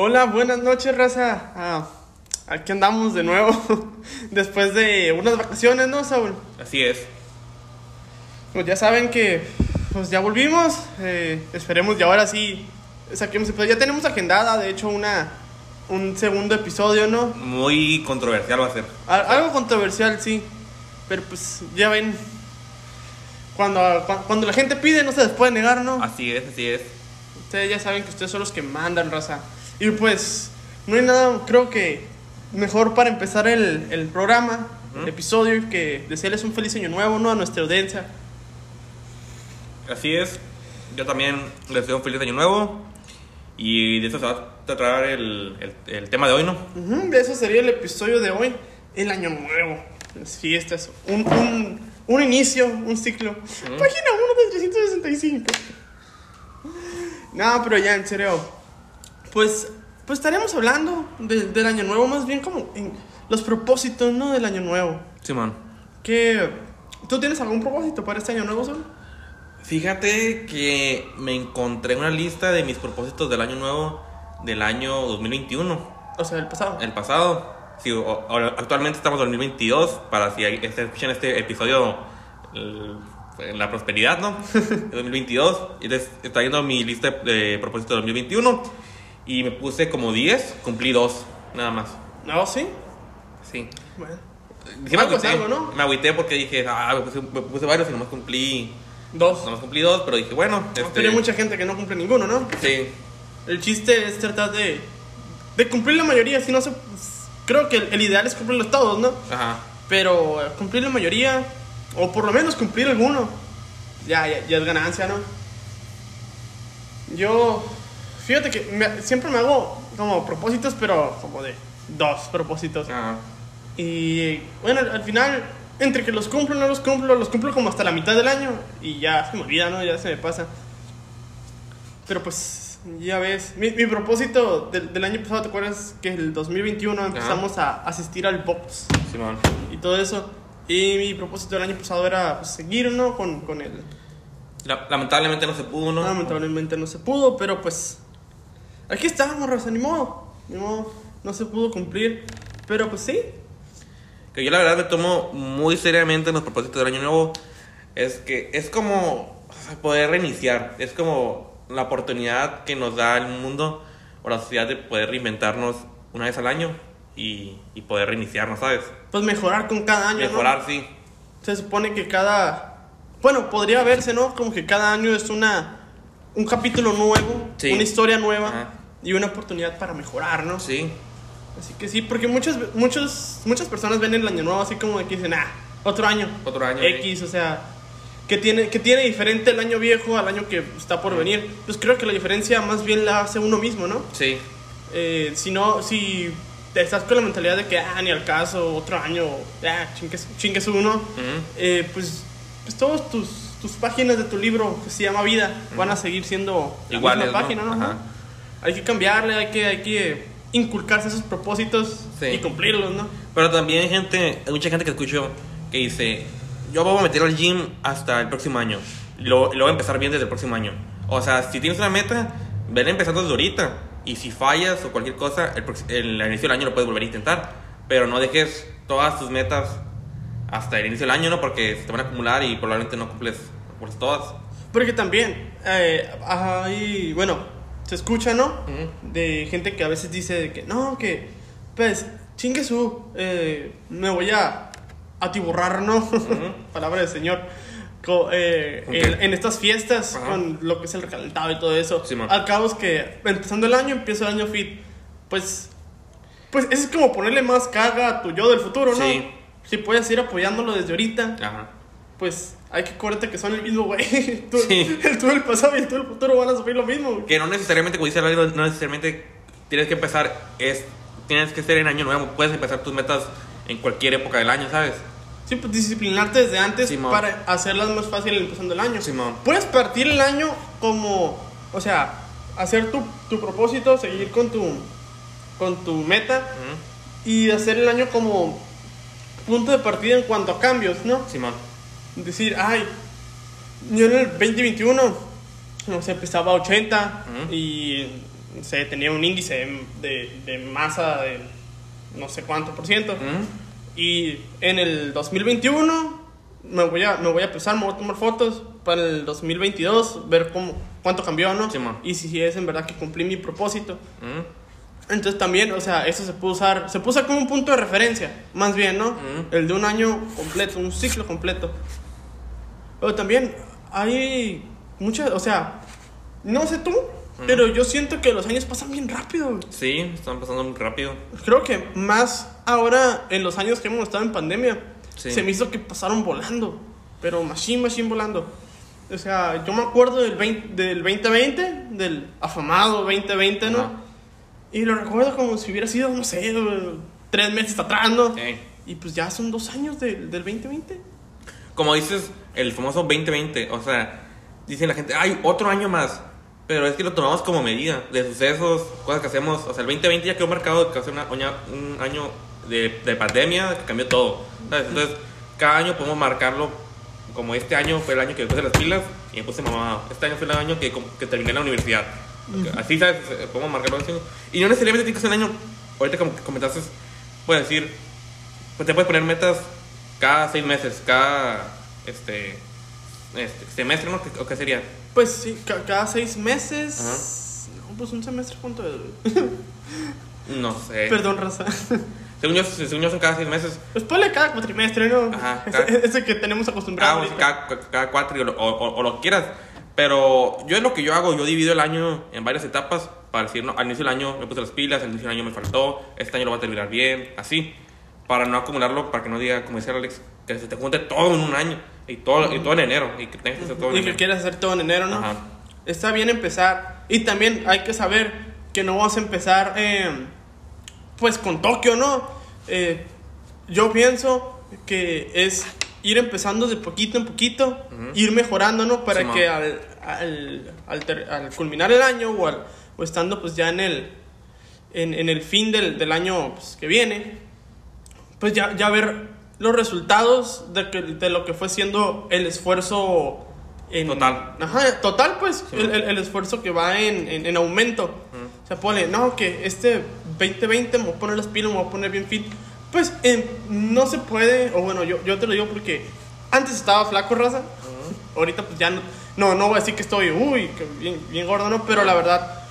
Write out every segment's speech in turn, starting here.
Hola, buenas noches, raza. Ah, aquí andamos de nuevo. Después de unas vacaciones, ¿no, Saúl? Así es. Pues ya saben que pues ya volvimos. eh, esperemos y ahora sí saquemos. Pues ya tenemos agendada, de hecho, una un segundo episodio, ¿no? Muy controversial va a ser. Al- algo controversial, sí. Pero pues ya ven. Cuando, cua- cuando la gente pide, no se les puede negar, ¿no? Así es, así es. Ustedes ya saben que ustedes son los que mandan, raza. Y pues, no hay nada, creo que mejor para empezar el, el programa, el episodio, que desearles un feliz año nuevo, ¿no? A nuestra audiencia. Así es. Yo también les deseo un feliz año nuevo. Y de eso se va a tratar el, el, el tema de hoy, ¿no? Ujú, de eso sería el episodio de hoy, el año nuevo, las fiestas, un, un, un inicio, un ciclo. Página 1 de 365. No, pero ya, en serio, pues, pues estaremos hablando de- del año nuevo, más bien como en los propósitos, ¿no? Del año nuevo. Simón. ¿Qué, ¿Tú tienes algún propósito para este año nuevo, Sol? Fíjate que me encontré una lista de mis propósitos del año nuevo del año 2021. O sea, el pasado. El pasado. Sí, o- ahora- actualmente estamos en 2022. Para si escuchan este episodio el- en la prosperidad, ¿no? De 2022. Y entonces está viendo mi lista de propósitos de 2021. Y me puse como 10, cumplí 2, nada más. ¿No? ¿Sí? Sí. Bueno. Sí me agüité, algo, ¿no? me agüité porque dije, ah, me puse, me puse varios y nomás cumplí, Dos. nomás cumplí dos, pero dije, bueno, este, Pero hay mucha gente que no cumple ninguno, ¿no? sí, El chiste es tratar de, de cumplir la mayoría. Si no se. Creo que el, el ideal es cumplirlos todos, ¿no? ajá, Pero eh, cumplir la mayoría, o por lo menos cumplir alguno, ya, ya, ya es ganancia, ¿no? Yo. Fíjate que me- siempre me hago como propósitos, pero como de dos propósitos. ajá, Y bueno, al, al final, entre que los cumplo, no los cumplo, los cumplo como hasta la mitad del año y ya se me olvida, ¿no? Ya se me pasa. Pero pues, ya ves, mi, mi propósito del, del año pasado, ¿te acuerdas? Que el 2021 empezamos a asistir al box Simón. y todo eso. Y mi propósito del año pasado era pues, seguir, ¿no? Con, con. La- lamentablemente no se pudo, ¿no? Lamentablemente no se pudo, pero pues... Aquí estamos, Raza, ni modo. Ni modo, no se pudo cumplir. Pero pues sí, Que yo la verdad me tomo muy seriamente los propósitos del año nuevo. Es que es como poder reiniciar. Es como la oportunidad que nos da el mundo o la sociedad de poder reinventarnos una vez al año y, y poder reiniciarnos, ¿sabes? pues mejorar con cada año. ¿no? Mejorar, sí. Se supone que cada. Bueno, podría verse, ¿no? Como que cada año es una. Un capítulo nuevo, Sí. una historia nueva Ajá. Y una oportunidad para mejorar, ¿no? Sí. Así que sí, porque muchas, muchos, muchas personas ven el año nuevo así como de que dicen, ah, otro año. Otro año, X, o sea, que tiene, que tiene diferente el año viejo al año que está por venir. Pues creo que la diferencia más bien la hace uno mismo, ¿no? Sí. Eh, si no, si estás con la mentalidad de que, ah, ni al caso, otro año, ah, chingues, chingues uno, Ujú. eh, pues, pues todas tus, tus páginas de tu libro que se llama Vida van a seguir siendo la Iguales, misma ¿no? página, ¿no? Ajá. Hay que cambiarle, hay que, hay que inculcarse esos propósitos Sí. y cumplirlos, ¿no? Pero también hay gente, hay mucha gente que escucho que dice, yo voy a meter al gym hasta el próximo año. Lo, lo voy a empezar bien desde el próximo año. O sea, si tienes una meta, ven empezando desde ahorita. Y si fallas o cualquier cosa, el, prox- el inicio del año lo puedes volver a intentar. Pero no dejes todas tus metas hasta el inicio del año, ¿no? Porque se te van a acumular y probablemente no cumples, no cumples todas. Porque también eh, hay, bueno, se escucha, ¿no? De gente que a veces dice de que, no, que, pues, chingue su, eh, me voy a atiborrar, ¿no? Palabra del Señor. Co- eh, en, en estas fiestas, Ajá. con lo que es el recalentado y todo eso. Sí. Al cabo es que, empezando el año, empieza el año fit. Pues, pues, eso es como ponerle más carga a tu yo del futuro, ¿no? Sí. Si puedes ir apoyándolo desde ahorita Ajá. pues hay que acordarte que son el mismo, güey. Tú- Sí. El tú del pasado y el tú del futuro van a sufrir lo mismo. güey. Que no necesariamente, como dice Lalo, no necesariamente tienes que empezar, es, tienes que ser en año nuevo. Puedes empezar tus metas en cualquier época del año, ¿sabes? Sí, pues disciplinarte desde antes Simón. para hacerlas más fáciles empezando el año. Simón. Puedes partir el año como, o sea, hacer tu, tu propósito, seguir con tu, con tu meta y hacer el año como punto de partida en cuanto a cambios, ¿no? Simón. Decir, ay, yo en el 2021, no sé, empezaba a 80 Ujú. y se tenía un índice de, de masa de no sé cuánto por ciento. Y en el 2021 me voy a, me voy a pesar, me voy a tomar fotos para el 2022, ver cómo, cuánto cambió, ¿no? Sí, y si es en verdad que cumplí mi propósito. Entonces también, o sea, eso se puede usar, se puede usar como un punto de referencia, más bien, ¿no? El de un año completo, un ciclo completo. Pero también hay muchas, o sea, no sé tú, pero yo siento que los años pasan bien rápido. Sí, están pasando muy rápido. Creo que más ahora en los años que hemos estado en pandemia, Sí. se me hizo que pasaron volando, pero machine, machine volando. O sea, yo me acuerdo del, 20 del 2020, del afamado 2020, ¿no? Ajá. Y lo recuerdo como si hubiera sido, no sé, tres meses atrás, ¿no? Sí. Y pues ya son dos años del del 2020. Como dices, el famoso 2020, o sea, dicen la gente, ay, otro año más. Pero es que lo tomamos como medida de sucesos, cosas que hacemos. O sea, el 2020 ya quedó marcado que hace una- un año de, de pandemia que cambió todo. ¿sabes? Entonces, cada año podemos marcarlo como este año fue el año que me puse las pilas y me puse mamá. Este año fue el año que, que terminé la universidad. Así, ¿sabes? Eh, Podemos marcarlo así. Y no necesariamente tiene que ser un año. Ahorita, como comentaste, puedes decir, pues te puedes poner metas cada seis meses, cada este, este semestre, ¿no? ¿O qué sería? Pues sí, ca- cada seis meses. No, pues un semestre, ¿cuánto es? No sé. Perdón, raza. Según yo, según yo son cada seis meses. Pues ponle cada cuatrimestre, ¿no? Ajá, Ese, cada- ese que tenemos acostumbrado. Cada, cada, y o, o- o lo quieras. Pero yo es lo que yo hago, yo divido el año en varias etapas para decir, no, al inicio del año me puse las pilas, al inicio del año me faltó, este año lo voy a terminar bien, así. Para no acumularlo, para que no diga, como decía Alex, que se te junte todo en un año y todo, y todo en enero y que tengas que hacer todo en Y que enero. quieras hacer todo en enero, ¿no? Ajá. Está bien empezar. Y también hay que saber que no vamos a empezar, eh, pues, con Tokio, ¿no? Eh, yo pienso que es ir empezando de poquito en poquito, ir mejorando, ¿no? Para Simón. que al, al, al ter- al culminar el año o, al- o estando, pues, ya en el, en, en el fin del, del año pues, que viene, pues ya, ya ver los resultados de, que- de lo que fue siendo el esfuerzo en, Total. Ajá, total, pues, Sí, el, el- el esfuerzo que va en, en, en aumento. O sea, pone, no, que este 2020 me voy a poner las pilas, me voy a poner bien fit. Pues eh, no se puede, o bueno, yo, yo te lo digo porque antes estaba flaco, raza. Ahorita pues ya no, no, no voy a decir que estoy, uy, que bien, bien gordo, ¿no? Pero la verdad,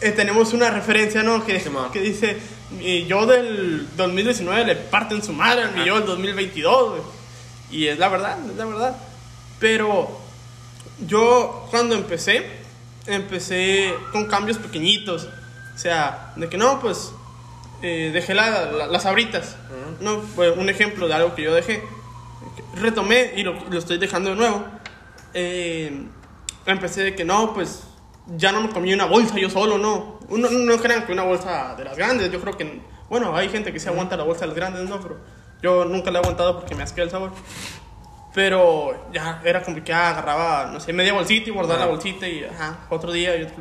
eh, tenemos una referencia, ¿no? Que, Sí, que dice, mi yo del 2019 le parten su madre al mi Ajá. yo del 2022, güey. Y es la verdad, es la verdad. Pero yo cuando empecé, empecé con cambios pequeñitos. O sea, de que no, pues eh, dejé la- la- las abritas. No, fue un ejemplo de algo que yo dejé. Retomé y lo, lo estoy dejando de nuevo. Eh, empecé de que no, pues ya no me comí una bolsa yo solo, no. Uno, no crean que una bolsa de las grandes. Yo creo que, bueno, hay gente que se aguanta la bolsa de las grandes, no, pero yo nunca la he aguantado porque me asquea el sabor. Pero ya era complicado, agarraba, no sé, media bolsita y guardaba Ajá. la bolsita y ajá, otro día y otro.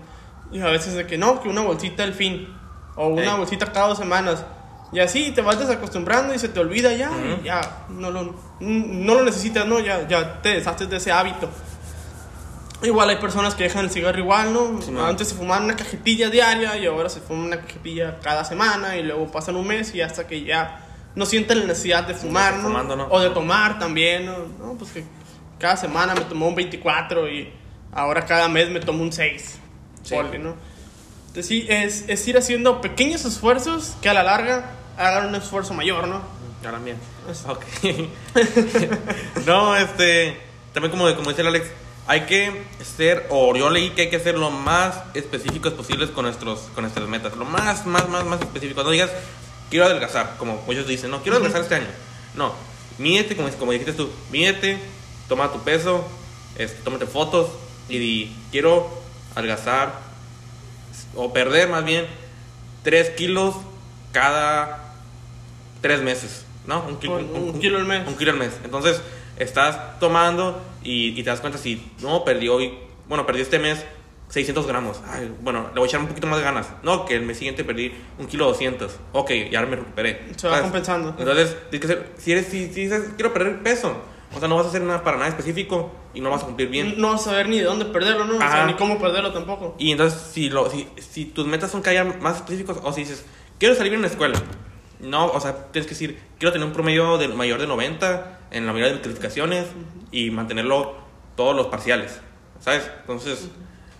Y a veces de que no, que una bolsita al fin, o una Ey. bolsita cada dos semanas. Y así te vas desacostumbrando y se te olvida ya, y Ujú. ya no lo, no lo necesitas, ¿no? Ya, ya te deshaces de ese hábito. Igual hay personas que dejan el cigarro igual, ¿no? Sí. Antes se fumaban una cajetilla diaria y ahora se fuman una cajetilla cada semana y luego pasan un mes y hasta que ya no sienten la necesidad de fumar, ¿no? Fumando, ¿no? O de tomar también, ¿no? No, pues que cada semana me tomó un 24 y ahora cada mes me tomo un 6. Sí. Ponle, ¿no? Entonces sí, es, es ir haciendo pequeños esfuerzos que a la larga hagan un esfuerzo mayor, ¿no? Ahora bien. Ok. no, este. También como, como dice el Alex, hay que ser, o yo leí que hay que ser lo más específicos posibles con, nuestros, con nuestras metas. Lo más, más, más, más específico. No digas, quiero adelgazar, como muchos dicen, no, quiero adelgazar este año. No, mídete, como, como dijiste tú, mídete, toma tu peso, este, tómate fotos y di, quiero adelgazar, o perder más bien, 3 kilos cada 3 meses, ¿no? Un, kilo- Un- un kilo al mes. Un kilo al mes. Entonces, estás tomando y, y te das cuenta si, no, perdí hoy, bueno, perdí este mes 600 gramos. Ay, bueno, le voy a echar un poquito más de ganas. No, que el mes siguiente perdí un kilo 200. Ok, ya me recuperé. Se va ¿Sabes? compensando. Entonces, si, eres, si, si dices, quiero perder peso, O sea, no vas a hacer nada para nada específico y no vas a cumplir bien. No vas a saber ni de dónde perderlo, ¿no? O sea, Ajá. ni cómo perderlo tampoco. Y entonces, si, lo, si, si tus metas son que haya más específicos, o si dices, quiero salir bien en la escuela, no, o sea, tienes que decir, quiero tener un promedio de, mayor de 90 en la mayoría de calificaciones y mantenerlo todos los parciales, ¿sabes? Entonces,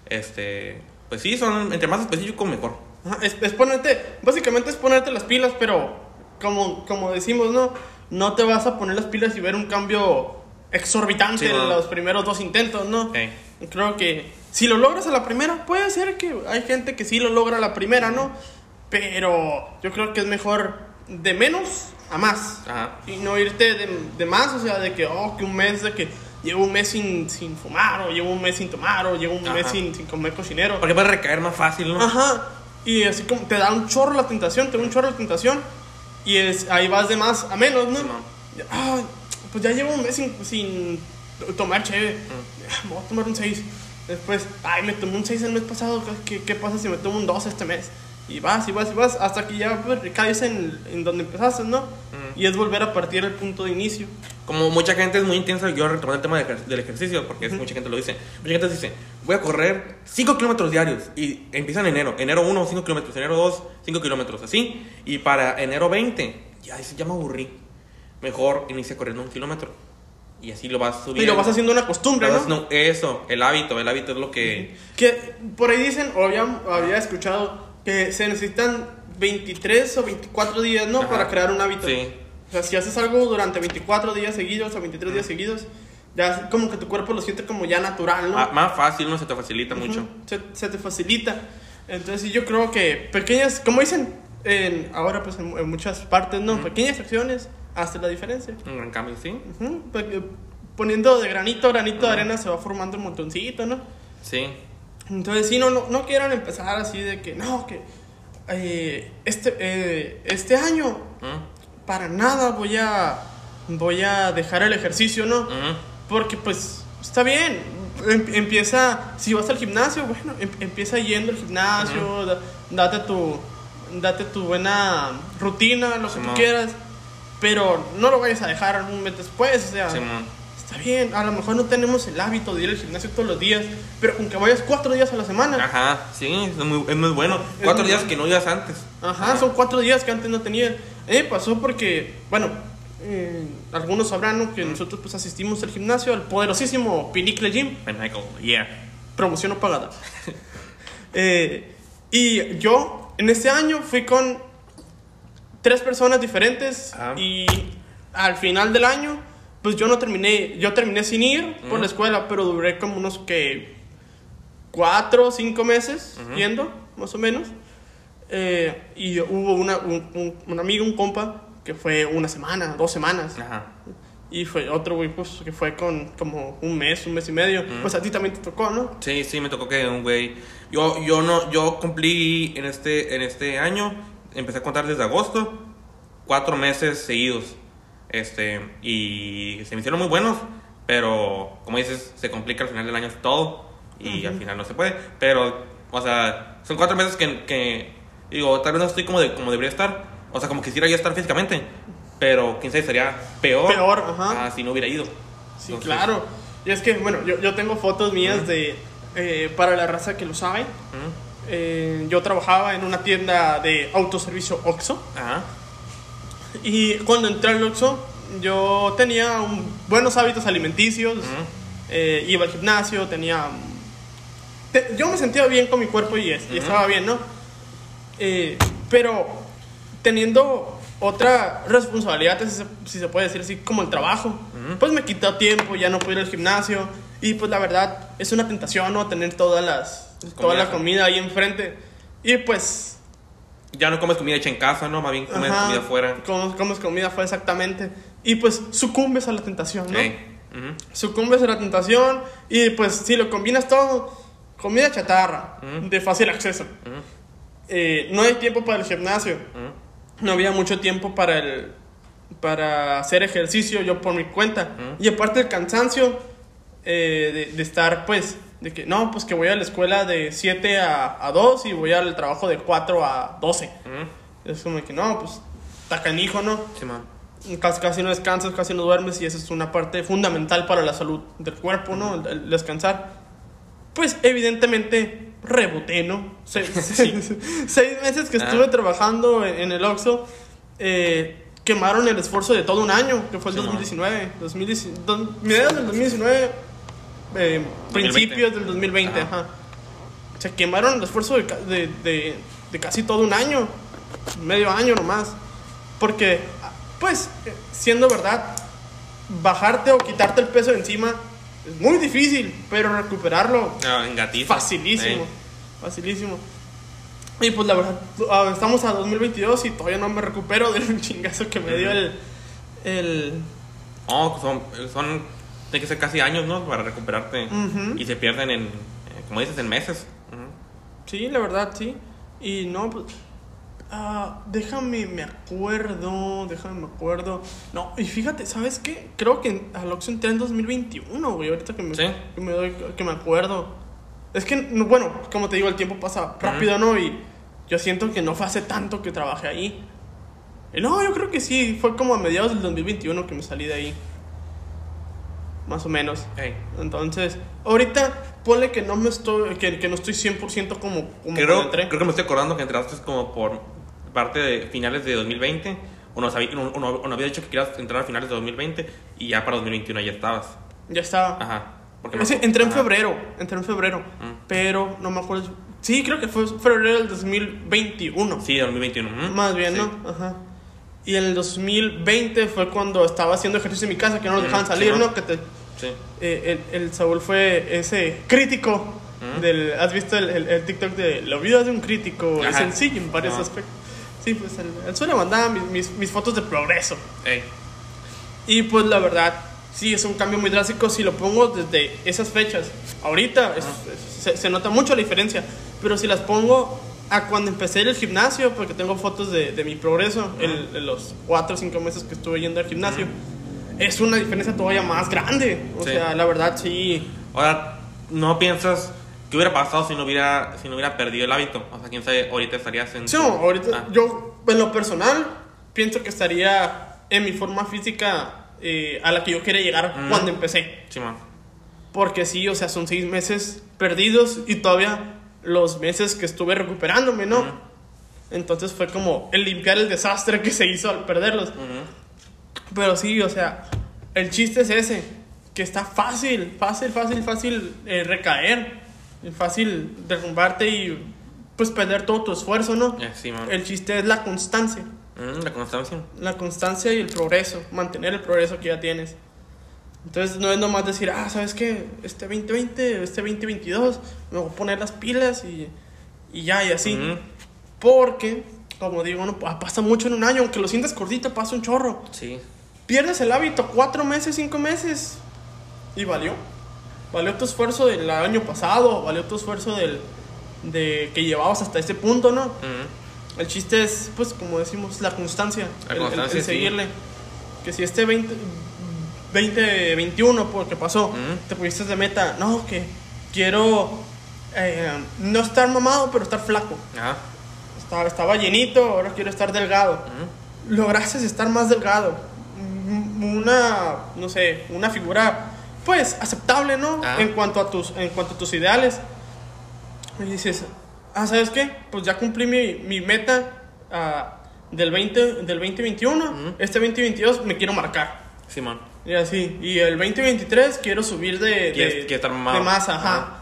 este, pues sí, son, entre más específico, mejor. Ajá, Es, es ponerte, básicamente es ponerte las pilas, pero como, como decimos, ¿no? No te vas a poner las pilas y ver un cambio exorbitante Sí, en no. los primeros dos intentos, ¿no? Ey. Creo que si lo logras a la primera, puede ser que hay gente que sí lo logra a la primera, ¿no? Pero yo creo que es mejor de menos a más. Ajá. Y no irte de, de más, o sea, de que, oh, que un mes, de que llevo un mes sin, sin fumar, o llevo un mes sin tomar, o llevo un mes sin, sin comer cocinero. Porque puede recaer más fácil, ¿no? Ajá. Y así como te da un chorro la tentación, te da un chorro la tentación. Y es, ahí vas de más a menos, ¿no? Ay, pues ya llevo un mes sin, sin tomar chévere. Mm. Ah, Me voy a tomar un 6. Después, ay, me tomé un 6 el mes pasado. ¿Qué, qué pasa si me tomo un 2 este mes? Y vas, y vas, y vas, hasta que ya pues, caes en, en donde empezaste, ¿no? Mm. Y es volver a partir del punto de inicio. Como mucha gente es muy intensa, yo retomando el tema del ejer- del ejercicio, porque es, mucha gente lo dice. Mucha gente dice, voy a correr 5 kilómetros diarios. Y empiezan en enero. Enero 1, 5 kilómetros. Enero 2, 5 kilómetros. Así. Y para enero 20, ya, ya me aburrí. Mejor inicia corriendo un kilómetro. Y así lo vas subiendo. Y lo vas haciendo una costumbre, ¿no? no, eso, el hábito. El hábito es lo que... Que por ahí dicen, o había, había escuchado, que se necesitan 23 o 24 días, ¿no? Ajá. Para crear un hábito. Sí. O sea, si haces algo durante 24 días seguidos o 23 días seguidos, ya como que tu cuerpo lo siente como ya natural, ¿no? Ah, más fácil, no se te facilita mucho. Ujú, se, se te facilita. Entonces, yo creo que pequeñas, como dicen en, ahora pues en, en muchas partes, ¿no? Pequeñas acciones hacen la diferencia. Un gran cambio, sí. Ujú, porque Poniendo de granito a granito de arena se va formando un montoncito, ¿no? Sí. Entonces, sí, no, no, no quieran empezar así de que, no, que eh, este, eh, este año ¿Mm? para nada voy a, voy a dejar el ejercicio, ¿no? ¿Mm? Porque pues está bien, em- empieza, si vas al gimnasio, bueno, em- empieza yendo al gimnasio, da- date, tu, date tu buena rutina, lo que tú quieras, pero no lo vayas a dejar un mes después, o sea, Simón. Está bien, a lo mejor no tenemos el hábito de ir al gimnasio todos los días, pero con que vayas cuatro días a la semana, Ajá, sí, es muy, es muy bueno. Cuatro muy días que no ibas antes. Ajá, son cuatro días que antes no tenía. A mí me pasó porque, bueno, eh, algunos sabrán ¿no? que nosotros pues asistimos al gimnasio, al poderosísimo Pinnacle Gym, yeah. promoción no pagada. Eh, y yo en este año fui con tres personas diferentes Ah. y al final del año, pues yo no terminé, yo terminé sin ir por Mm. la escuela, pero duré como unos que cuatro o cinco meses Ujú. yendo, más o menos. Eh, y hubo una, un, un, un amigo, un compa, que fue una semana, dos semanas. Ajá. Y fue otro güey, pues, que fue con como un mes, un mes y medio. Pues a ti también te tocó, ¿no? Sí, sí, me tocó que un güey. Yo, yo no, yo cumplí en este, en este año, empecé a contar desde agosto, cuatro meses seguidos. Este, y se me hicieron muy buenos, pero como dices, se complica al final del año todo y al final no se puede. Pero, o sea, son cuatro meses que, que digo, tal vez no estoy como, de, como debería estar. O sea, como quisiera ya estar físicamente, pero quién sabe, sería peor, Peor, ajá. ah, si no hubiera ido. Sí, Entonces, claro. Y es que, bueno, yo, yo tengo fotos mías de. eh, para la raza que lo sabe. ¿Mm? Eh, yo trabajaba en una tienda de autoservicio Oxxo. Ajá. Y cuando entré al Oxxo, yo tenía un- buenos hábitos alimenticios. Ujú. eh, iba al gimnasio, tenía. te- yo me sentía bien con mi cuerpo y, es- y estaba bien, ¿no? Eh, pero teniendo otra responsabilidad, si se, si se puede decir así, como el trabajo, pues me quitó tiempo, ya no pude ir al gimnasio. Y pues la verdad, es una tentación, ¿no? Tener todas las, toda la comida ahí enfrente. Y pues Ya no comes comida hecha en casa, ¿no? Más bien comes Ajá, comida afuera. Comes, comes comida fue exactamente. Y pues sucumbes a la tentación, ¿no? Ujú, Sucumbes a la tentación y pues si lo combinas todo, comida chatarra, de fácil acceso. Eh, no hay tiempo para el gimnasio, no había mucho tiempo para el para hacer ejercicio yo por mi cuenta. Y aparte el cansancio eh, de, de estar pues, de que no, pues que voy a la escuela de 7 a, a 2 y voy al trabajo de 4 a 12. Ujú. Es como que no, pues está canijo, ¿no? Sí, man. Casi, casi no descansas, casi no duermes y eso es una parte fundamental para la salud del cuerpo, ¿no? El, el descansar. Pues evidentemente reboté, ¿no? Seis, meses que estuve Ah. trabajando en, en el Oxxo eh, quemaron el esfuerzo de todo un año, que fue el Sí, man. 2019. 2019 dos- mediados del 2019, eh, principios del 2020, Ajá. ajá. Se quemaron el esfuerzo de, de, de- de casi todo un año, medio año nomás. Porque, pues, siendo verdad, bajarte o quitarte el peso de encima es muy difícil, pero recuperarlo Ah, facilísimo. Eh. Facilísimo. Y pues la verdad, ah, estamos a 2022 y todavía no me recupero del chingazo que me dio el. el No, son, son. Tiene que ser casi años, ¿no? Para recuperarte. Ujú. Y se pierden en. eh, Como dices, en meses. Ujú. Sí, la verdad, sí. Y no, pues. ah, déjame, me acuerdo. Déjame, me acuerdo. No, y fíjate, ¿sabes qué? Creo que al Oxxo entré en 2021, güey. Ahorita que me, ¿Sí? que me, doy, que me acuerdo. Es que, no, bueno, como te digo, el tiempo pasa rápido, ¿no? Y yo siento que no fue hace tanto que trabajé ahí. Y no, yo creo que sí. Fue como a mediados del 2021 que me salí de ahí. Más o menos. Entonces, ahorita ponle que no me estoy que, que no estoy 100% como como Creo, entré. creo que me estoy acordando que entraste como por parte de finales de 2020. Uno, sabía, uno, uno- uno había dicho que querías entrar a finales de 2020 y ya para 2021 ya estabas. Ya estaba. Ajá. Porque entré en ajá. febrero, entré en febrero, Mm. pero no me acuerdo. Sí, creo que fue febrero del 2021. Sí, 2021. ujú. Más bien, Sí. ¿no? Ajá. Y en el 2020 fue cuando estaba haciendo ejercicio en mi casa, que no nos Mm, dejaban sí, salir, ¿no? ¿no? Que te, Sí. eh, el, el Saúl fue ese crítico Mm. del... ¿Has visto el, el- el TikTok de la vida de un crítico? Es sencillo en varios aspectos. Sí, pues él, suele mandar mis, mis, mis fotos de progreso. Ey. Y pues la verdad, sí, es un cambio muy drástico si lo pongo desde esas fechas. Ahorita es- es- se, se nota mucho la diferencia, pero si las pongo a cuando empecé el gimnasio, porque tengo fotos de, de mi progreso en, en los 4 o 5 meses que estuve yendo al gimnasio, es una diferencia todavía más grande. O Sí. sea, la verdad sí. Ahora, ¿no piensas qué hubiera pasado si no hubiera, si no hubiera perdido el hábito? O sea, quién sabe, ahorita estarías en. Sí, no, ahorita Ah. yo en lo personal pienso que estaría en mi forma física eh, a la que yo quería llegar Mm. cuando empecé. Sí, man. Porque sí, o sea, son seis meses perdidos y todavía los meses que estuve recuperándome, ¿no? Entonces fue como el limpiar el desastre que se hizo al perderlos. Ujú. Pero sí, o sea, el chiste es ese, que está fácil, fácil, fácil, fácil eh, recaer, fácil derrumbarte y pues perder todo tu esfuerzo, ¿no? Eh, sí. El chiste es la constancia, Mm, la constancia. la constancia y el progreso, mantener el progreso que ya tienes. Entonces no es nomás decir, ah, ¿sabes qué? Este 2020, este 2022, me voy a poner las pilas y, y ya, y así. Porque, como digo, no, pa- pasa mucho en un año, aunque lo sientas cortito, pasa un chorro. Sí. Pierdes el hábito cuatro meses, cinco meses y valió. Valió tu esfuerzo del año pasado, valió tu esfuerzo del, de que llevabas hasta ese punto, ¿no? Ujú. El chiste es, pues, como decimos, la constancia. La el- el- constancia, el sí. seguirle. Que si este 20, 2021, porque pasó, Ujú. te pusiste de meta, no, que quiero eh, no estar mamado, pero estar flaco. Ajá. Estaba, estaba llenito, ahora quiero estar delgado. Lograste estar más delgado. Una, no sé, una figura, pues, aceptable, ¿no? Ah. En cuanto a tus, en cuanto a tus ideales. Y dices, ah, ¿sabes qué? Pues ya cumplí mi, mi meta ah, del, 20, del 2021. Ujú. Este 2022 me quiero marcar. Simón. Y así. Y el 2023 quiero subir de, de, estar mamado. de masa, ajá. Ajá.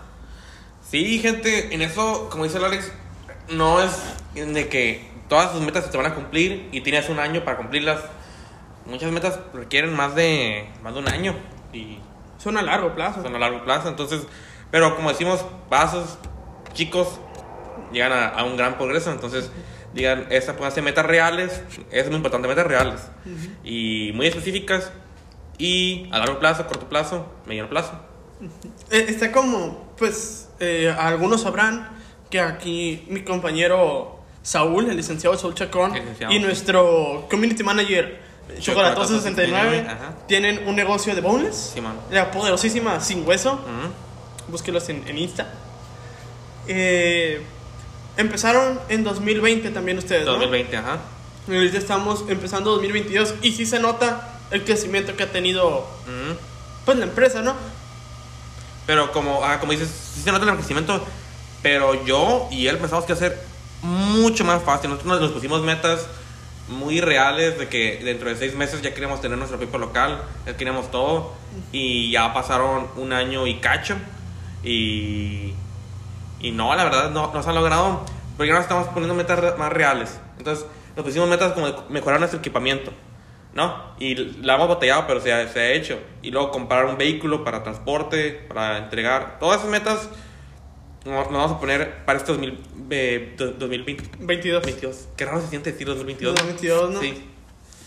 Sí, gente, en eso, como dice el Alex, no es de que todas tus metas se te van a cumplir y tienes un año para cumplirlas. Muchas metas requieren más de, más de un año y Son a largo plazo. son a largo plazo. Entonces, pero como decimos, pasos chicos llegan a, a un gran progreso. Entonces, digan, esta pueden ser metas reales, es muy importante, metas reales y muy específicas y a largo plazo, corto plazo, mediano plazo. Eh, Está como, pues, eh, algunos sabrán que aquí mi compañero Saúl, el licenciado Saúl Chacón, licenciado, y nuestro community manager Chocolatoso 69 Ajá. tienen un negocio de boneless, Simón. la poderosísima Sin Hueso, Ujú. búsquelos en, en Insta. Eh, empezaron en 2020 también ustedes, ¿no? 2020, ajá. Y ahorita estamos empezando 2022 y sí se nota el crecimiento que ha tenido pues la empresa, ¿no? Pero como, ah, como dices, sí se nota el crecimiento, pero yo y él pensamos que hacer mucho más fácil. Nosotros nos, nos pusimos metas muy reales de que dentro de seis meses ya queríamos tener nuestro propio local, ya queríamos todo, y ya pasaron un año y cacho, y, y no, la verdad no, no se ha logrado, porque ahora estamos poniendo metas más reales. Entonces nos pusimos metas como de mejorar nuestro equipamiento. ¿no? Y la hemos botellado, pero se ha, se ha hecho. Y luego comprar un vehículo para transporte, para entregar. Todas esas metas nos nos vamos a poner para este 2000, eh, do- 2020 22. 22. Qué raro se siente decir 2022. 2022, ¿no? Sí.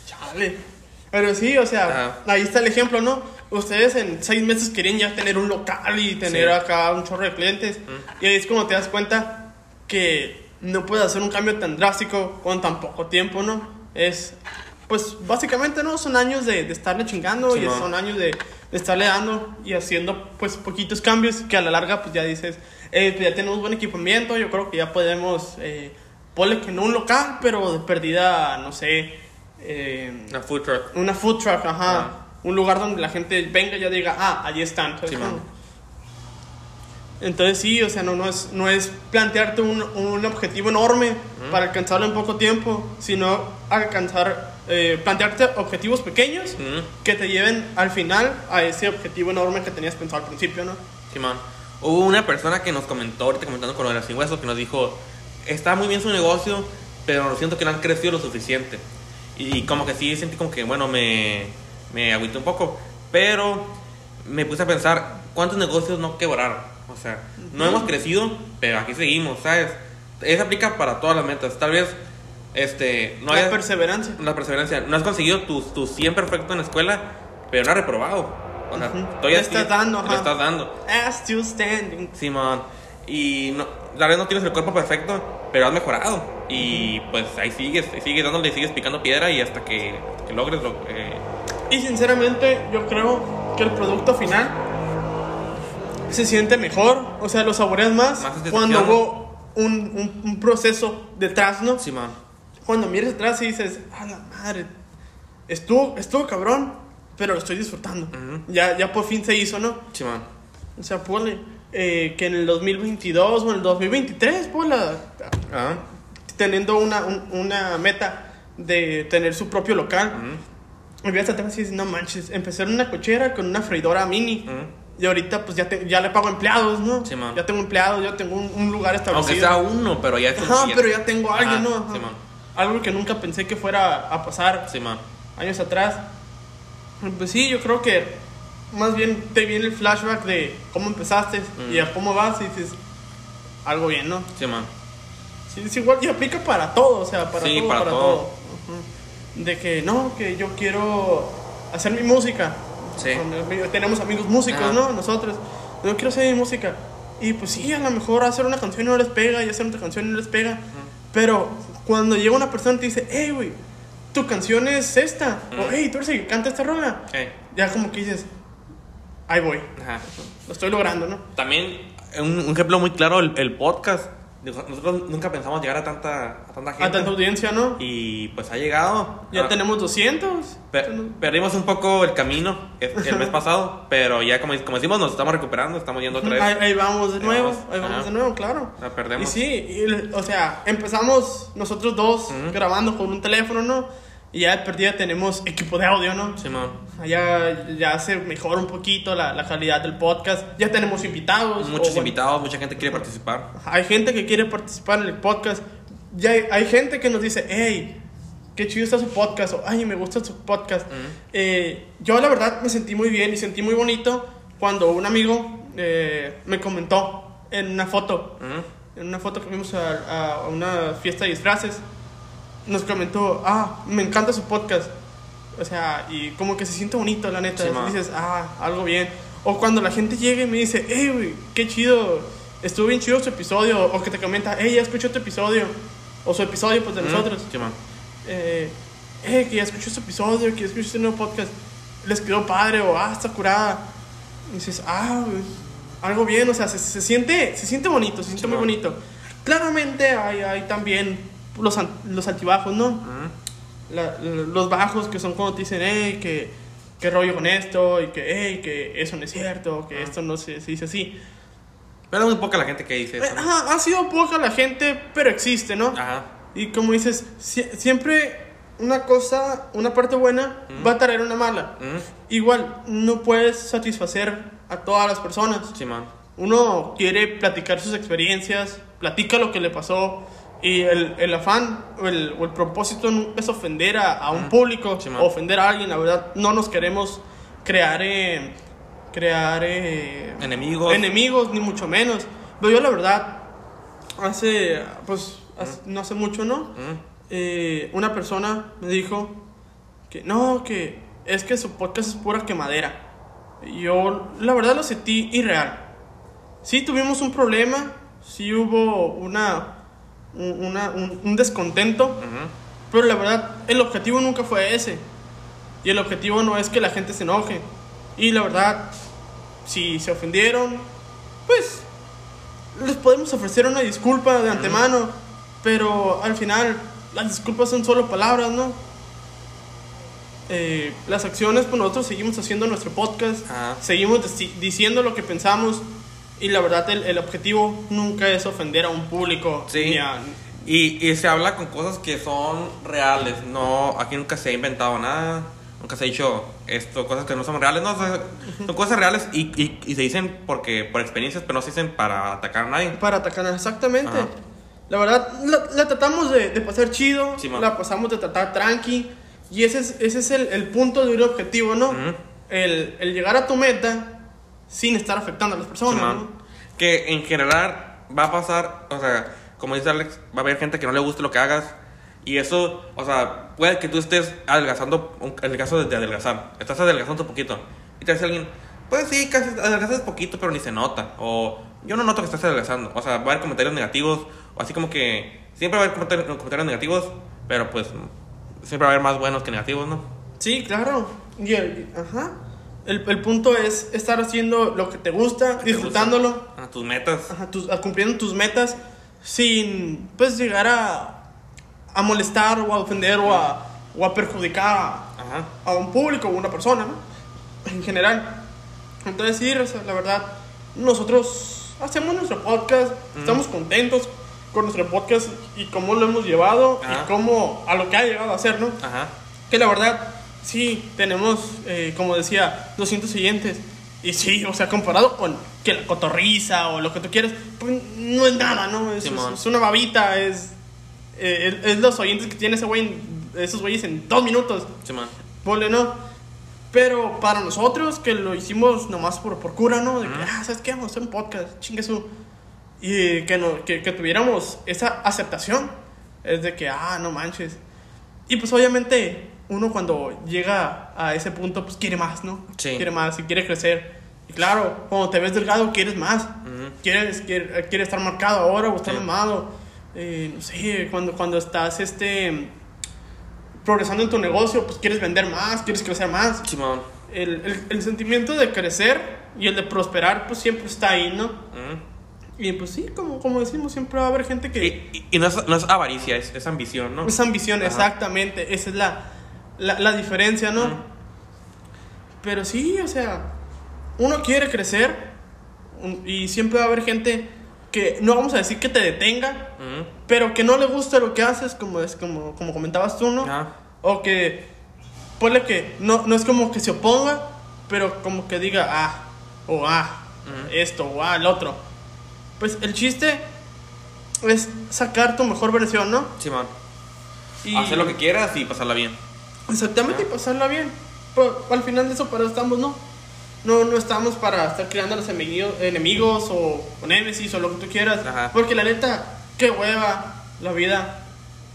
Chale. Pero sí, o sea, Ajá. ahí está el ejemplo, ¿no? Ustedes en seis meses querían ya tener un local y tener Sí. acá un chorro de clientes. Y ahí es como te das cuenta que no puedes hacer un cambio tan drástico con tan poco tiempo, ¿no? Es, pues básicamente, ¿no? Son años de, de estarle chingando y Simón. son años de estarle dando y haciendo, pues, poquitos cambios que a la larga, pues ya dices, eh, pues, ya tenemos buen equipamiento, yo creo que ya podemos, eh, ponle que no un local, pero de perdida, no sé, eh, Una food truck. una food truck, ajá. Ah. Un lugar donde la gente venga y ya diga, ah, allí están. Entonces sí, o sea, no, no, es, no es plantearte un, un objetivo enorme para alcanzarlo en poco tiempo, sino alcanzar, eh, plantearte objetivos pequeños Ujú. que te lleven al final a ese objetivo enorme que tenías pensado al principio, ¿no? Simón. Hubo una persona que nos comentó, ahorita comentando con lo de las sin huesos, que nos dijo, está muy bien su negocio, pero siento que no han crecido lo suficiente. Y como que sí sentí como que, bueno, me, me agüité un poco. Pero me puse a pensar, ¿cuántos negocios no quebraron? O sea, no hemos crecido, pero aquí seguimos, ¿sabes? Eso aplica para todas las metas. Tal vez, este, no la hayas- perseverancia. la perseverancia. No has conseguido tu, tu 100 perfecto en la escuela, pero no has reprobado. O sea, todavía Le estás dando, ajá. estás dando. Still standing. Simón. Y no, la verdad no tienes el cuerpo perfecto, pero has mejorado. Y pues ahí sigues, ahí sigues dándole, sigues picando piedra y hasta que, hasta que logres lo eh, Y sinceramente, yo creo que el producto final se siente mejor, o sea, lo saboreas más, cuando hubo un, un- un proceso detrás, ¿no? Simón. Cuando miras atrás y dices, a la madre, estuvo, estuvo cabrón, pero lo estoy disfrutando. Ujú. ya, ya por fin se hizo, ¿no? Simón. O sea, ponle eh, que en el 2022 o en el 2023, ponle, Ah. teniendo una, un- una meta de tener su propio local. Ujú. Y ves atrás y dices, no manches, empecé en una cochera con una freidora mini. Y ahorita pues ya, te- ya le pago empleados, ¿no? Sí, man. ya tengo empleados, ya tengo un, un lugar establecido. Aunque sea uno, pero ya Ajá, ya- pero ya tengo a alguien, ¿no? Ajá. Simón. Algo que nunca pensé que fuera a pasar Simón. años atrás. Pues sí, yo creo que más bien te viene el flashback de cómo empezaste y a cómo vas y dices, algo bien, ¿no? Simón. Sí, es igual y aplica para todo, o sea, para Sí, todo, para para, todo. De que no, que yo quiero hacer mi música. Sí. Tenemos amigos músicos, Ajá. ¿no? Nosotros. Yo quiero hacer mi música. Y pues sí, a lo mejor hacer una canción no les pega y hacer otra canción no les pega. Pero cuando llega una persona y te dice, hey, güey, tu canción es esta. O hey, tú eres el que canta esta rola. Ya como que dices, ahí voy. Ajá. Lo estoy logrando, ¿no? También, un, un ejemplo muy claro, el, el podcast. Nosotros nunca pensamos llegar a tanta, a tanta gente. A tanta audiencia, ¿no? Y pues ha llegado. Ya Ah, tenemos 200. pe- perdimos un poco el camino el, mes pasado, pero ya como, como decimos, nos estamos recuperando, estamos yendo otra vez. Ahí, ahí vamos de Ahí nuevo, vamos, ahí vamos ajá. de nuevo, claro. La perdemos. Y sí, y, o sea, empezamos nosotros dos Ujú. grabando con un teléfono, ¿no? Y ya de perdida tenemos equipo de audio, ¿no? Simón. Ya, ya se mejora un poquito la, la calidad del podcast. Ya tenemos invitados. Muchos o, invitados, mucha gente quiere participar. Hay gente que quiere participar en el podcast. Ya hay, hay gente que nos dice, hey, qué chido está su podcast. O, ay, me gusta su podcast. Ujú. Eh, yo la verdad me sentí muy bien y sentí muy bonito cuando un amigo eh, me comentó en una foto, Ujú. en una foto que vimos a, a una fiesta de disfraces, nos comentó, ah, me encanta su podcast. O sea, y como que se siente bonito, la neta. Sí, dices, ah, algo bien. O cuando la gente llega y me dice, hey, güey, qué chido, estuvo bien chido su episodio. O que te comenta, hey, ya escuché tu episodio. O su episodio, pues, de Ujú. nosotros. Simón. Eh, eh, que ya escuché su episodio, que ya escuché este nuevo podcast. Les quedó padre, o ah, está curada. Y dices, ah, güey, algo bien, o sea, se, se siente, se siente bonito, se siente muy bonito. Claramente hay, hay también los, los altibajos, ¿no? La- los bajos que son cuando te dicen, hey, que, que rollo con esto, y que, hey, que eso no es cierto, que esto no se, se dice así. Pero es muy poca la gente que dice eso. ¿no? Ajá, ha sido poca la gente, pero existe, ¿no? Ajá. Y como dices, sie- siempre una cosa, una parte buena va a traer una mala. Mm, Igual, no puedes satisfacer a todas las personas. Simón. Uno quiere platicar sus experiencias, platica lo que le pasó. Y el, el afán o el, o el propósito es ofender a, a un público Sí, ofender a alguien. La verdad, no nos queremos crear, eh, crear eh, Enemigos. enemigos, ni mucho menos. Pero yo, la verdad, hace, pues, hace- no hace mucho, ¿no? Eh, una persona me dijo que no, que es que su podcast es pura quemadera. Yo, la verdad, lo sentí irreal. Sí tuvimos un problema, sí hubo una, un, una- un- un descontento, pero la verdad, el objetivo nunca fue ese. Y el objetivo no es que la gente se enoje. Y la verdad, si se ofendieron, pues les podemos ofrecer una disculpa de antemano. Pero al final, las disculpas son solo palabras, ¿no? Eh, las acciones, pues nosotros seguimos haciendo nuestro podcast, seguimos diciendo lo que pensamos. Y la verdad, el, el objetivo nunca es ofender a un público. Sí. ni a- Y, y se habla con cosas que son reales. No, aquí nunca se ha inventado nada. Nunca se ha dicho esto, cosas que no son reales. No, sea, son cosas reales y, y, y se dicen porque por experiencias, pero no se dicen para atacar a nadie. Para atacar, exactamente. Ajá. La verdad, la, la tratamos de, de pasar chido, Sí, la pasamos de tratar tranqui. Y ese es, ese es el, el punto de un objetivo, ¿no? Ujú. el, el llegar a tu meta sin estar afectando a las personas. ¿no? Que en general va a pasar, o sea, como dice Alex, va a haber gente que no le guste lo que hagas. Y eso, o sea, puede que tú estés adelgazando, el caso de, de adelgazar, estás adelgazando un poquito. Y te dice alguien, pues sí, casi adelgazas poquito, pero ni se nota. O yo no noto que estás adelgazando. O sea, va a haber comentarios negativos, o así como que siempre va a haber comentarios, comentarios negativos, pero pues siempre va a haber más buenos que negativos, ¿no? Sí, claro. Y el, ajá. El, el punto es estar haciendo lo que te gusta, te disfrutándolo, A tus metas. ajá, tus- a cumpliendo tus metas sin pues llegar a, a molestar o a ofender o a, o a perjudicar a, Ajá. a un público o una persona, ¿no? En general. Entonces, sí, la verdad, nosotros hacemos nuestro podcast, estamos contentos con nuestro podcast y cómo lo hemos llevado Ajá. y cómo a lo que ha llegado a ser, ¿no? Ajá. Que la verdad, sí, tenemos, eh, como decía, 200 siguientes. Y sí, o sea, comparado con que la cotorriza o lo que tú quieras, pues no es nada, ¿no? Es, es- es una babita, es, eh, es, es los oyentes que tiene ese güey, esos güeyes en dos minutos. Simón. Ponle, ¿no? Pero para nosotros, que lo hicimos nomás por, por cura, ¿no? De que, ah, ¿sabes qué? Vamos a hacer un podcast, chingue su. Y que, no, que, que tuviéramos esa aceptación. Es de que, ah, no manches. Y pues obviamente uno cuando llega a ese punto, pues quiere más, ¿no? Sí. Quiere más y quiere crecer. Y claro, cuando te ves delgado, quieres más. Ujú. Quieres, quiere, quiere estar marcado ahora o estar Sí. mamado. Eh, no sé, cuando, cuando estás este, progresando en tu negocio, pues quieres vender más, quieres crecer más. Simón. El, el, el sentimiento de crecer y el de prosperar, pues siempre está ahí, ¿no? Ujú. Y pues sí, como, como decimos, siempre va a haber gente que... Y, y- y no, es, no es avaricia, es, es ambición, ¿no? Es ambición, Ajá. exactamente. Esa es la, la, la diferencia, ¿no? Pero sí, o sea, uno quiere crecer y siempre va a haber gente que no vamos a decir que te detenga, pero que no le gusta lo que haces, como, es, como, como comentabas tú, ¿no? O que, ponle que no, no es como que se oponga, pero como que diga, ah, o ah, esto, o ah, el otro. Pues el chiste es sacar tu mejor versión, ¿no? Simón. Y Hacer lo que quieras y pasarla bien. Exactamente, y pasarla bien. Pero al final de eso, para estamos, ¿no? No, no estamos para estar creando los enemigos, enemigos o, o némesis o lo que tú quieras. Ajá. Porque la neta, qué hueva la vida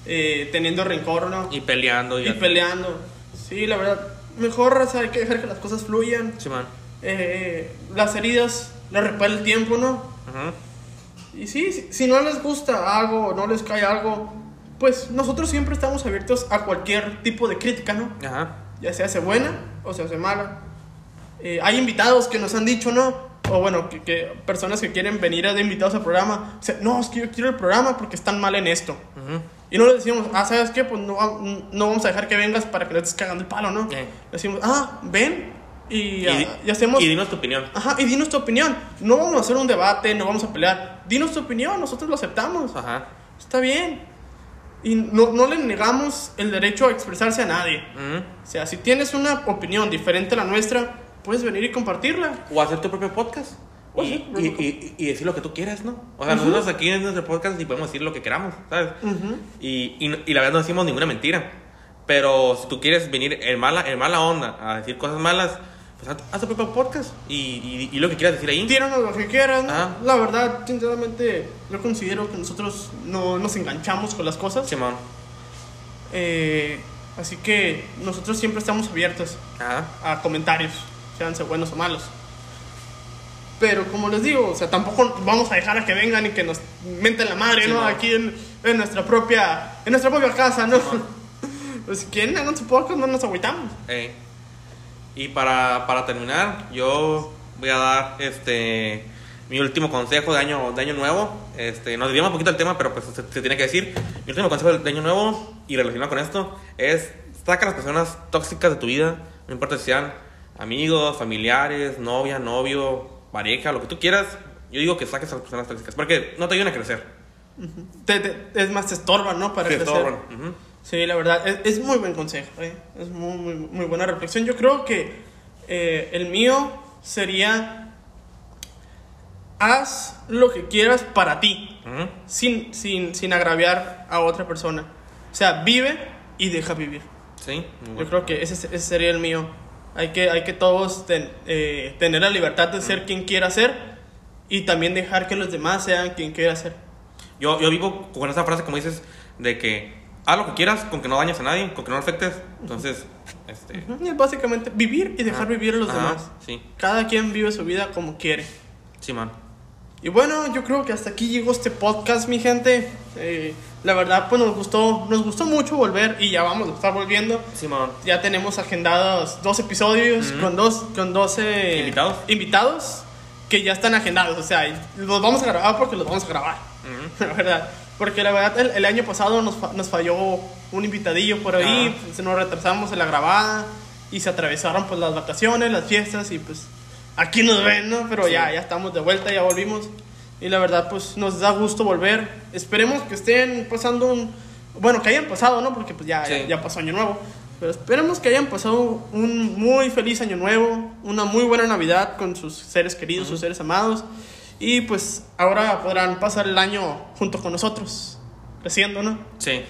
eh, teniendo rencor, ¿no? Y peleando. Y, y peleando. Sí, la verdad, mejor raza, hay que dejar que las cosas fluyan. Simón. Eh, las heridas las repara el tiempo, ¿no? Ujú. Y sí, si, si no les gusta algo o no les cae algo, pues nosotros siempre estamos abiertos a cualquier tipo de crítica, ¿no? Ajá. Ya se hace buena o se hace mala. Eh, hay invitados que nos han dicho, ¿no? o bueno, que, que personas que quieren venir de invitados al programa, dicen, no, es que yo quiero el programa porque están mal en esto. Ujú. Y no le decimos, ah, ¿sabes qué? Pues no, no vamos a dejar que vengas para que le estés cagando el palo, ¿no? Eh. Decimos, ah, ven y, Y, ah, y hacemos... y dinos tu opinión. Ajá, y dinos tu opinión. No vamos a hacer un debate, no vamos a pelear. Dinos tu opinión, nosotros lo aceptamos. Ajá. Está bien. Y no, no le negamos el derecho a expresarse a nadie. O sea, si tienes una opinión diferente a la nuestra, puedes venir y compartirla. O hacer tu propio podcast. Y, y, propio y- y decir lo que tú quieras, ¿no? O sea, Ujú. nosotros aquí en nuestro podcast y podemos decir lo que queramos, ¿sabes? Y, y, y la verdad no decimos ninguna mentira. Pero si tú quieres venir en mala, en mala onda a decir cosas malas, pues haz, haz tu propio podcast y, y, y lo que quieras decir ahí. Tíranos lo que. Ah. La verdad, sinceramente, yo considero que nosotros no nos enganchamos con las cosas. Simón. Eh, así que nosotros siempre estamos abiertos a comentarios, sean buenos o malos. Pero como les digo, o sea, tampoco vamos a dejar a que vengan y que nos menten la madre, Sí, ¿no? Aquí en, en nuestra propia en nuestra propia casa, ¿no? pues si quieren hagan su podcast, no nos agüitamos. Y para, para terminar, yo voy a dar este mi último consejo de año, de año nuevo. Este, nos desviamos un poquito del tema, pero pues se, se tiene que decir. Mi último consejo de año nuevo y relacionado con esto es saca a las personas tóxicas de tu vida, no importa si sean amigos, familiares, novia, novio, pareja, lo que tú quieras. Yo digo que saques a las personas tóxicas porque no te ayudan a crecer. Te- te- es más, te estorban, ¿no? Para Te crecer. estorban. Ujú. Sí, la verdad, es, es muy buen consejo, ¿eh? es muy, muy, muy buena reflexión. Yo creo que eh, el mío sería, haz lo que quieras para ti, sin, sin, sin agraviar a otra persona. O sea, vive y deja vivir. Sí, Yo creo que ese, ese sería el mío. Hay que, hay que todos ten- eh, tener la libertad de ser quien quiera ser y también dejar que los demás sean quien quiera ser. Yo, yo vivo con esa frase, como dices, de que haz lo que quieras con que no dañes a nadie, con que no afectes. Entonces, este. Es básicamente vivir y dejar ajá, vivir a los ajá, demás. Sí, Cada quien vive su vida como quiere. sí, man. Y bueno, yo creo que hasta aquí llegó este podcast, mi gente. Eh, la verdad, pues nos gustó, nos gustó mucho volver y ya vamos a estar volviendo. Sí, man. Ya tenemos agendados dos episodios con dos, con dos eh, Invitados. invitados que ya están agendados. O sea, los vamos a grabar porque los vamos a grabar. La verdad. Porque la verdad, el, el año pasado nos, fa- nos falló un invitadillo por ahí. Ah. Se nos retrasamos en la grabada y se atravesaron pues las vacaciones, las fiestas y pues aquí nos ven, ¿no? Pero Sí. ya, ya estamos de vuelta, ya volvimos. Y la verdad, pues nos da gusto volver. Esperemos que estén pasando un. Bueno, que hayan pasado, ¿no? Porque pues ya, Sí. ya, ya pasó Año Nuevo. Pero esperemos que hayan pasado un muy feliz Año Nuevo, una muy buena Navidad con sus seres queridos, sus seres amados. Y pues ahora podrán pasar el año junto con nosotros, creciendo, ¿no? Sí.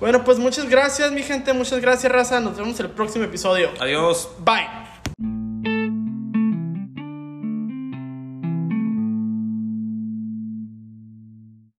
Bueno, pues muchas gracias, mi gente. Muchas gracias, raza. Nos vemos en el próximo episodio. Adiós. Bye.